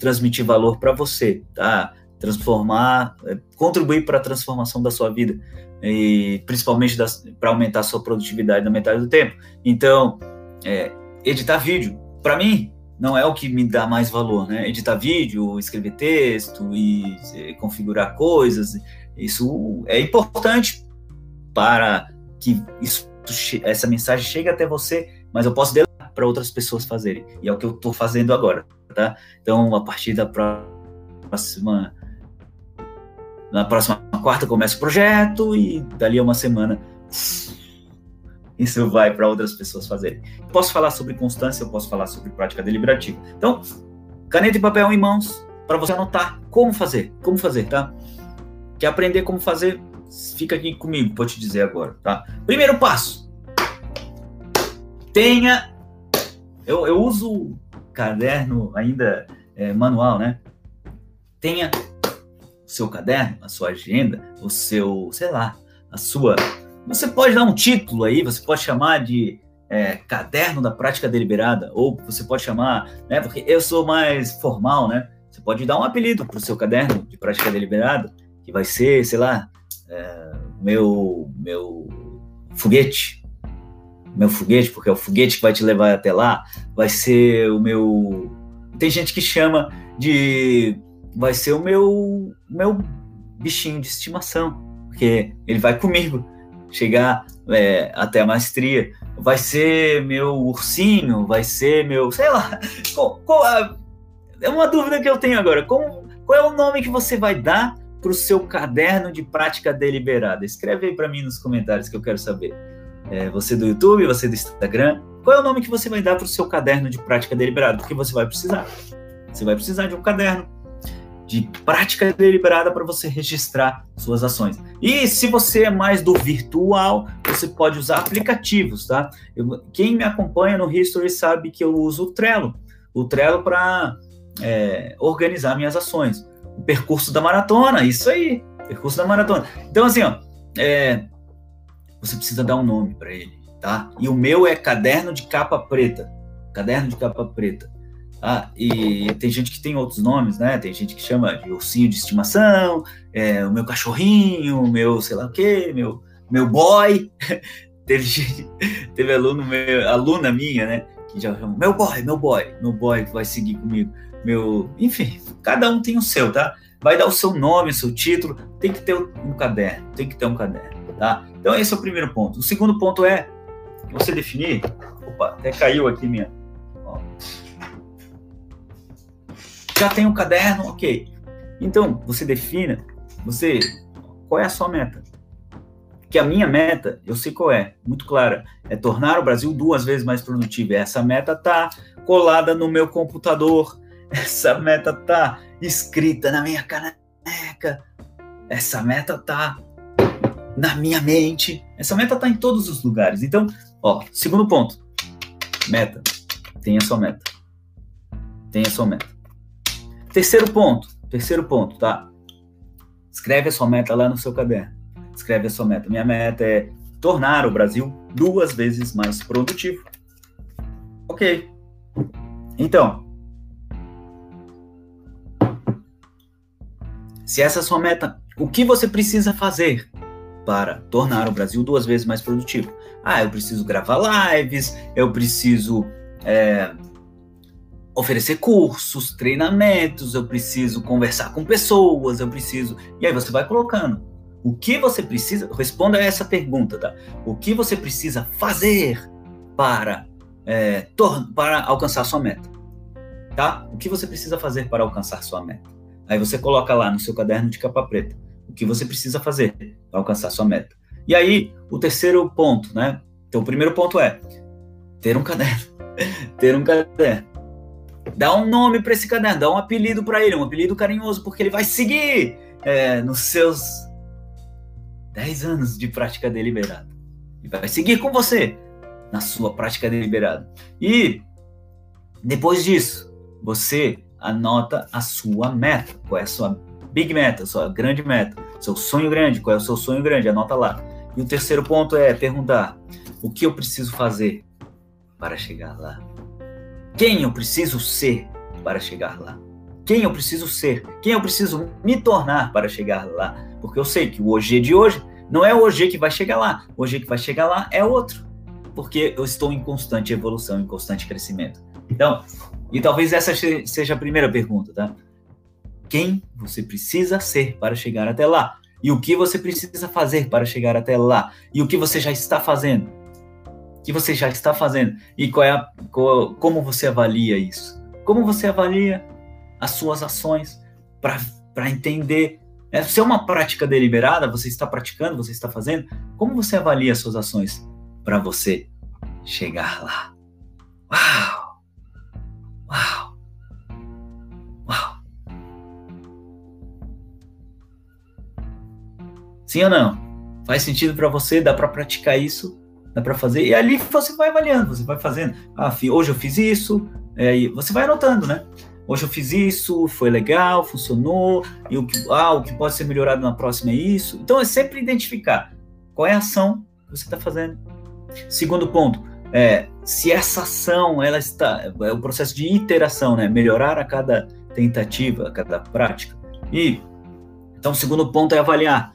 transmitir valor para você, tá? Transformar, é, contribuir para a transformação da sua vida e principalmente para aumentar a sua produtividade na metade do tempo. Então, é, editar vídeo, para mim, não é o que me dá mais valor, né? Editar vídeo, escrever texto e, e configurar coisas, isso é importante para que isso, essa mensagem chegue até você, mas eu posso delegar para outras pessoas fazerem. E é o que eu estou fazendo agora tá? Então, a partir da próxima na próxima quarta começa o projeto e dali a uma semana isso vai para outras pessoas fazerem. Posso falar sobre constância, eu posso falar sobre prática deliberativa. Então, caneta e papel em mãos para você anotar como fazer, como fazer, tá? Quer aprender como fazer? Fica aqui comigo, vou te dizer agora, tá? Primeiro passo. Tenha eu, eu uso caderno ainda é, manual, né? Tenha o seu caderno, a sua agenda, o seu, sei lá, a sua. Você pode dar um título aí, você pode chamar de é, caderno da prática deliberada, ou você pode chamar, né? Porque eu sou mais formal, né? Você pode dar um apelido para o seu caderno de prática deliberada, que vai ser, sei lá, é, meu, meu foguete, meu foguete, porque é o foguete que vai te levar até lá, vai ser o meu. Tem gente que chama de. Vai ser o meu, meu bichinho de estimação, porque ele vai comigo chegar é, até a maestria. Vai ser meu ursinho, vai ser meu. sei lá. Qual, qual é uma dúvida que eu tenho agora. Qual, qual é o nome que você vai dar para o seu caderno de prática deliberada? Escreve aí para mim nos comentários que eu quero saber é, você do YouTube, você do Instagram, qual é o nome que você vai dar para o seu caderno de prática deliberada? Porque você vai precisar. Você vai precisar de um caderno de prática deliberada para você registrar suas ações. E se você é mais do virtual, você pode usar aplicativos, tá? Eu, quem me acompanha no History sabe que eu uso o Trello. O Trello para é, organizar minhas ações. O percurso da maratona, isso aí, percurso da maratona. Então, assim, ó, é, você precisa dar um nome para ele, tá? E o meu é caderno de capa preta, caderno de capa preta. Ah, e tem gente que tem outros nomes, né? Tem gente que chama de ursinho de estimação, é, o meu cachorrinho, o meu sei lá o quê, meu, meu boy. teve, teve aluno meu, aluna minha, né? Que já chama meu boy, meu boy, meu boy que vai seguir comigo. Meu, enfim, cada um tem o seu, tá? Vai dar o seu nome, o seu título, tem que ter um caderno, tem que ter um caderno. Tá? Então, esse é o primeiro ponto. O segundo ponto é você definir. Opa, até caiu aqui minha. Ó. Já tem um caderno, ok. Então, você defina, você, qual é a sua meta? Que a minha meta, eu sei qual é, muito clara, é tornar o Brasil duas vezes mais produtivo. Essa meta tá colada no meu computador, essa meta tá escrita na minha caneca, essa meta tá na minha mente. Essa meta está em todos os lugares. Então, ó, segundo ponto. Meta. Tenha sua meta. Tenha sua meta. Terceiro ponto. Terceiro ponto, tá? Escreve a sua meta lá no seu caderno. Escreve a sua meta. Minha meta é tornar o Brasil duas vezes mais produtivo. Ok. Então, se essa é a sua meta, o que você precisa fazer para tornar o Brasil duas vezes mais produtivo? Ah, eu preciso gravar lives, eu preciso é, oferecer cursos, treinamentos, eu preciso conversar com pessoas, eu preciso. E aí você vai colocando. O que você precisa. Responda essa pergunta, tá? O que você precisa fazer para, é, para alcançar sua meta? Tá? O que você precisa fazer para alcançar sua meta? Aí você coloca lá no seu caderno de capa preta o que você precisa fazer para alcançar sua meta. E aí, o terceiro ponto, né? Então, o primeiro ponto é ter um caderno. ter um caderno. Dá um nome para esse caderno, dá um apelido para ele, um apelido carinhoso, porque ele vai seguir é, nos seus 10 anos de prática deliberada. E vai seguir com você na sua prática deliberada. E depois disso, você anota a sua meta. Qual é a sua big meta, sua grande meta, seu sonho grande, qual é o seu sonho grande? Anota lá. E o terceiro ponto é perguntar: o que eu preciso fazer para chegar lá? Quem eu preciso ser para chegar lá? Quem eu preciso ser? Quem eu preciso me tornar para chegar lá? Porque eu sei que o hoje de hoje não é o hoje que vai chegar lá. O hoje que vai chegar lá é outro. Porque eu estou em constante evolução, em constante crescimento. Então, e talvez essa seja a primeira pergunta, tá? Quem você precisa ser para chegar até lá? E o que você precisa fazer para chegar até lá? E o que você já está fazendo? que você já está fazendo e qual é a, qual, como você avalia isso? Como você avalia as suas ações para entender? É, se é uma prática deliberada, você está praticando, você está fazendo, como você avalia as suas ações para você chegar lá? Uau! Uau! Sim ou não? Faz sentido para você? Dá para praticar isso? dá para fazer. E ali você vai avaliando, você vai fazendo. Ah, hoje eu fiz isso, é, e você vai anotando, né? Hoje eu fiz isso, foi legal, funcionou, e o que, ah, o que pode ser melhorado na próxima é isso. Então é sempre identificar qual é a ação que você está fazendo. Segundo ponto, é, se essa ação ela está é o processo de iteração, né? Melhorar a cada tentativa, a cada prática. E então o segundo ponto é avaliar.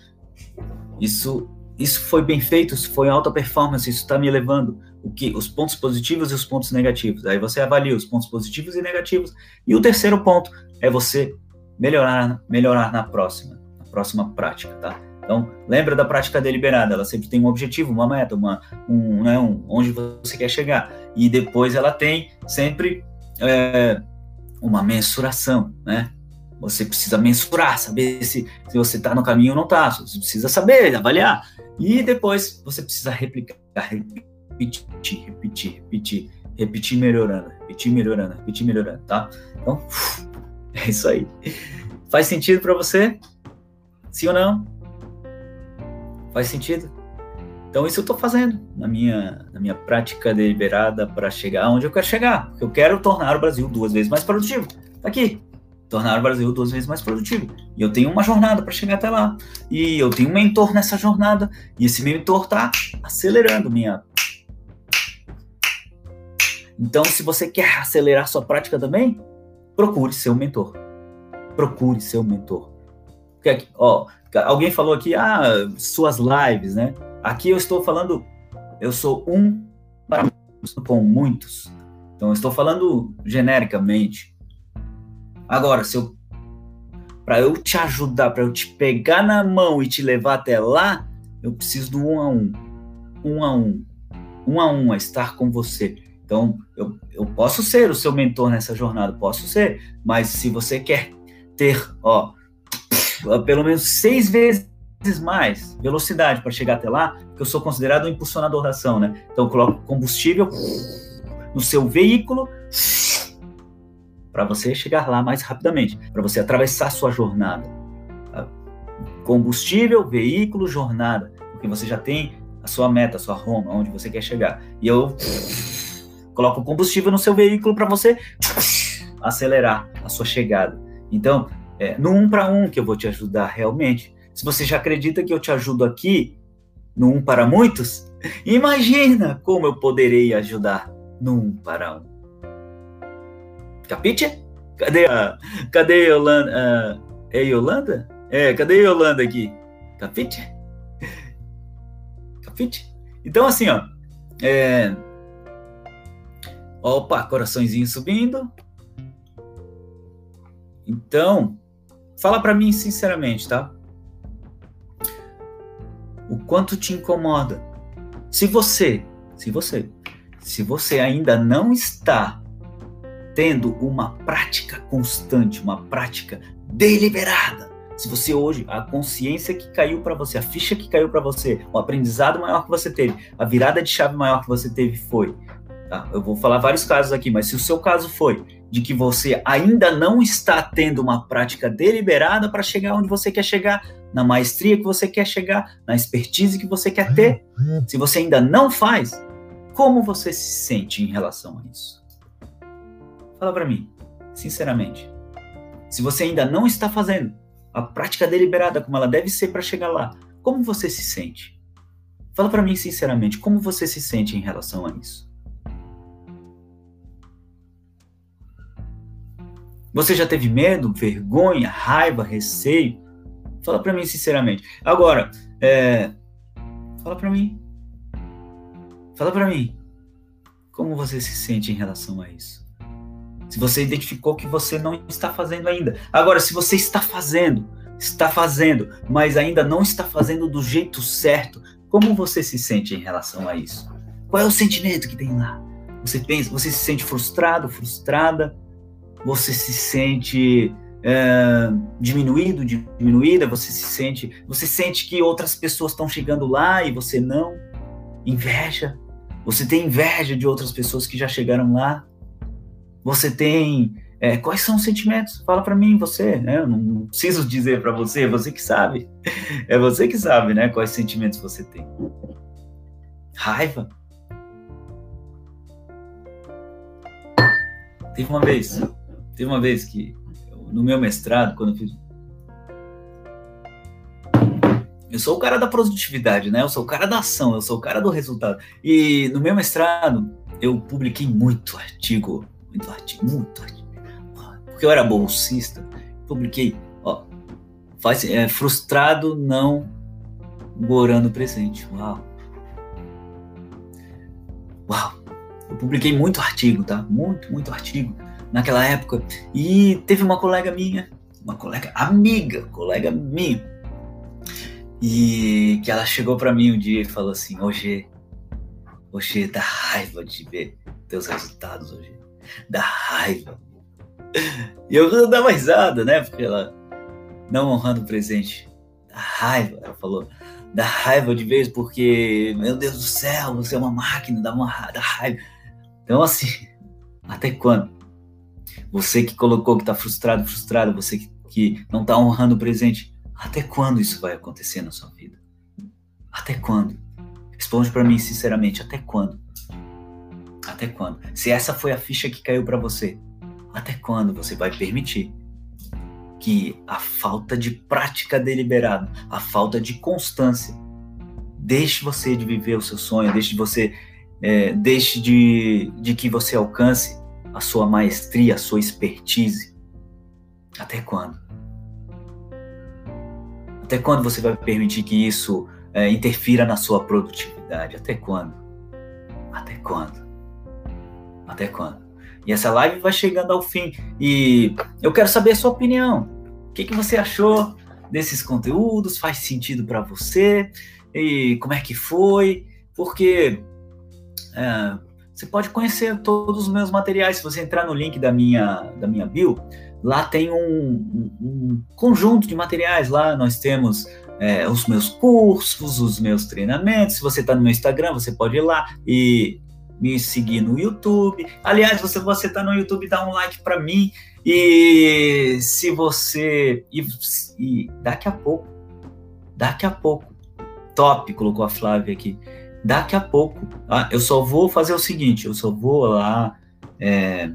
Isso isso foi bem feito, isso foi alta performance, isso está me levando o que os pontos positivos e os pontos negativos. Aí você avalia os pontos positivos e negativos. E o terceiro ponto é você melhorar, melhorar na próxima, na próxima prática, tá? Então, lembra da prática deliberada, ela sempre tem um objetivo, uma meta, uma, um, né, um, onde você quer chegar. E depois ela tem sempre é, uma mensuração, né? Você precisa mensurar, saber se, se você está no caminho ou não está. Você precisa saber, avaliar. E depois você precisa replicar, repetir, repetir, repetir, repetir melhorando, repetir melhorando, repetir melhorando, tá? Então, é isso aí. Faz sentido para você? Sim ou não? Faz sentido? Então isso eu estou fazendo na minha, na minha prática deliberada para chegar onde eu quero chegar. Eu quero tornar o Brasil duas vezes mais produtivo. Tá aqui tornar o Brasil duas vezes mais produtivo. E eu tenho uma jornada para chegar até lá. E eu tenho um mentor nessa jornada. E esse mentor está acelerando minha. Então, se você quer acelerar sua prática também, procure seu mentor. Procure seu mentor. Porque, ó, alguém falou aqui, ah, suas lives, né? Aqui eu estou falando, eu sou um para com muitos. Então, eu estou falando genericamente Agora, se eu para eu te ajudar, para eu te pegar na mão e te levar até lá, eu preciso do um a um. Um a um. Um a um, a estar com você. Então, eu, eu posso ser o seu mentor nessa jornada, posso ser, mas se você quer ter, ó, pelo menos seis vezes mais velocidade para chegar até lá, que eu sou considerado um impulsionador da ação, né? Então, eu coloco combustível no seu veículo para você chegar lá mais rapidamente, para você atravessar sua jornada. Tá? Combustível, veículo, jornada, porque você já tem a sua meta, a sua Roma, onde você quer chegar. E eu coloco combustível no seu veículo para você acelerar a sua chegada. Então, é no um para um que eu vou te ajudar realmente. Se você já acredita que eu te ajudo aqui, no um para muitos, imagina como eu poderei ajudar no um para um. Capite? Cadê a. Cadê a Yolanda? Uh, é Yolanda? É, cadê a Yolanda aqui? Capite? Capite? Então, assim, ó. É... Opa, coraçãozinho subindo. Então, fala para mim sinceramente, tá? O quanto te incomoda. Se você, se você, se você ainda não está tendo uma prática constante, uma prática deliberada, se você hoje, a consciência que caiu para você, a ficha que caiu para você, o aprendizado maior que você teve, a virada de chave maior que você teve foi, tá? Eu vou falar vários casos aqui, mas se o seu caso foi de que você ainda não está tendo uma prática deliberada para chegar onde você quer chegar, na maestria que você quer chegar, na expertise que você quer ter, se você ainda não faz, como você se sente em relação a isso? Fala para mim, sinceramente. Se você ainda não está fazendo a prática deliberada como ela deve ser para chegar lá, como você se sente? Fala para mim sinceramente, como você se sente em relação a isso? Você já teve medo, vergonha, raiva, receio? Fala para mim sinceramente. Agora, é... fala para mim. Fala para mim. Como você se sente em relação a isso? Se você identificou que você não está fazendo ainda. Agora, se você está fazendo, está fazendo, mas ainda não está fazendo do jeito certo, como você se sente em relação a isso? Qual é o sentimento que tem lá? Você pensa, você se sente frustrado, frustrada? Você se sente é, diminuído, diminuída? Você se sente, você sente que outras pessoas estão chegando lá e você não? Inveja? Você tem inveja de outras pessoas que já chegaram lá? Você tem. É, quais são os sentimentos? Fala para mim, você. Né? Eu não preciso dizer para você, é você que sabe. É você que sabe, né? Quais sentimentos você tem. Raiva. Teve uma vez, teve uma vez que no meu mestrado, quando eu fiz eu sou o cara da produtividade, né? Eu sou o cara da ação, eu sou o cara do resultado. E no meu mestrado, eu publiquei muito artigo muito artigo, muito artigo. Porque eu era bolsista, publiquei, ó, faz, é, frustrado não gorando presente. Uau. Uau. Eu publiquei muito artigo, tá? Muito, muito artigo naquela época. E teve uma colega minha, uma colega amiga, colega minha, e que ela chegou para mim um dia e falou assim: Hoje, hoje dá raiva de ver teus resultados hoje da raiva. E eu dava risada, né? Porque ela não honrando o presente. Da raiva, ela falou. Da raiva de vez, porque, meu Deus do céu, você é uma máquina da, uma, da raiva. Então, assim, até quando? Você que colocou que tá frustrado, frustrado, você que, que não tá honrando o presente, até quando isso vai acontecer na sua vida? Até quando? Responde para mim sinceramente, até quando? Até quando? Se essa foi a ficha que caiu para você, até quando você vai permitir que a falta de prática deliberada, a falta de constância, deixe você de viver o seu sonho, deixe de você, é, deixe de, de que você alcance a sua maestria, a sua expertise? Até quando? Até quando você vai permitir que isso é, interfira na sua produtividade? Até quando? Até quando? Até quando? E essa live vai chegando ao fim. E eu quero saber a sua opinião. O que, que você achou desses conteúdos? Faz sentido para você? E como é que foi? Porque é, você pode conhecer todos os meus materiais. Se você entrar no link da minha, da minha bio, lá tem um, um, um conjunto de materiais. Lá nós temos é, os meus cursos, os meus treinamentos. Se você está no meu Instagram, você pode ir lá e me seguir no YouTube. Aliás, você você está no YouTube, dá um like para mim. E se você e, e, daqui a pouco, daqui a pouco, top, colocou a Flávia aqui. Daqui a pouco, ah, eu só vou fazer o seguinte, eu só vou lá é,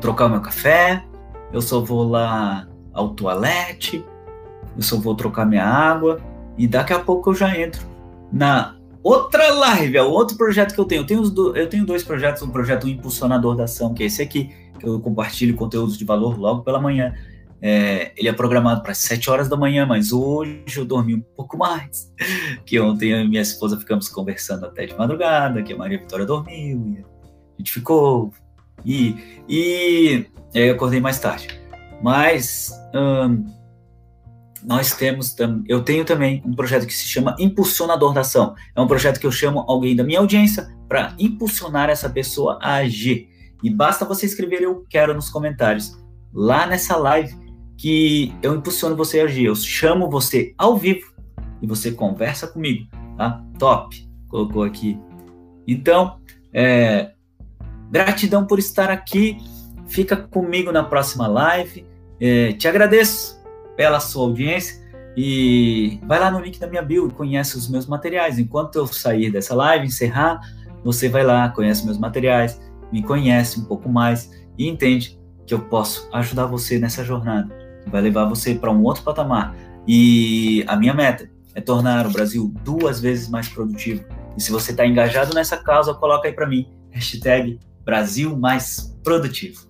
trocar meu café, eu só vou lá ao toalete, eu só vou trocar minha água e daqui a pouco eu já entro na outra live, é outro projeto que eu tenho. Eu tenho, do, eu tenho dois projetos, um projeto Impulsionador da Ação, que é esse aqui, que eu compartilho conteúdos de valor logo pela manhã. É, ele é programado para 7 horas da manhã, mas hoje eu dormi um pouco mais. Que ontem eu e minha esposa ficamos conversando até de madrugada, que a Maria Vitória dormiu, a gente ficou. E, e eu acordei mais tarde. Mas hum, nós temos, eu tenho também um projeto que se chama Impulsionador da Ação. É um projeto que eu chamo alguém da minha audiência para impulsionar essa pessoa a agir. E basta você escrever eu quero nos comentários lá nessa live que eu impulsiono você a agir. Eu chamo você ao vivo e você conversa comigo, tá? Top! Colocou aqui. Então, é, gratidão por estar aqui. Fica comigo na próxima live. É, te agradeço pela sua audiência e vai lá no link da minha bio conhece os meus materiais. Enquanto eu sair dessa live, encerrar, você vai lá, conhece meus materiais, me conhece um pouco mais e entende que eu posso ajudar você nessa jornada vai levar você para um outro patamar. E a minha meta é tornar o Brasil duas vezes mais produtivo. E se você está engajado nessa causa, coloca aí para mim, hashtag Brasil mais produtivo.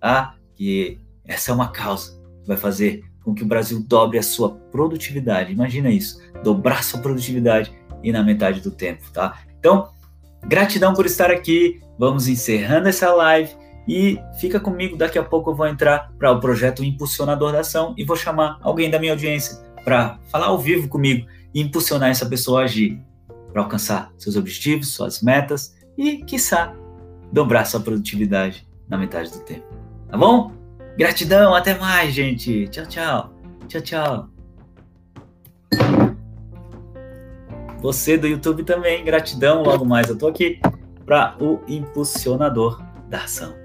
Tá? Que essa é uma causa que vai fazer com que o Brasil dobre a sua produtividade. Imagina isso, dobrar sua produtividade e na metade do tempo, tá? Então, gratidão por estar aqui. Vamos encerrando essa live. E fica comigo, daqui a pouco eu vou entrar para o projeto Impulsionador da Ação e vou chamar alguém da minha audiência para falar ao vivo comigo e impulsionar essa pessoa a agir para alcançar seus objetivos, suas metas e, quiçá, dobrar sua produtividade na metade do tempo. Tá bom? Gratidão, até mais, gente. Tchau, tchau. Tchau, tchau. Você do YouTube também, gratidão. Logo mais eu tô aqui para o Impulsionador da Ação.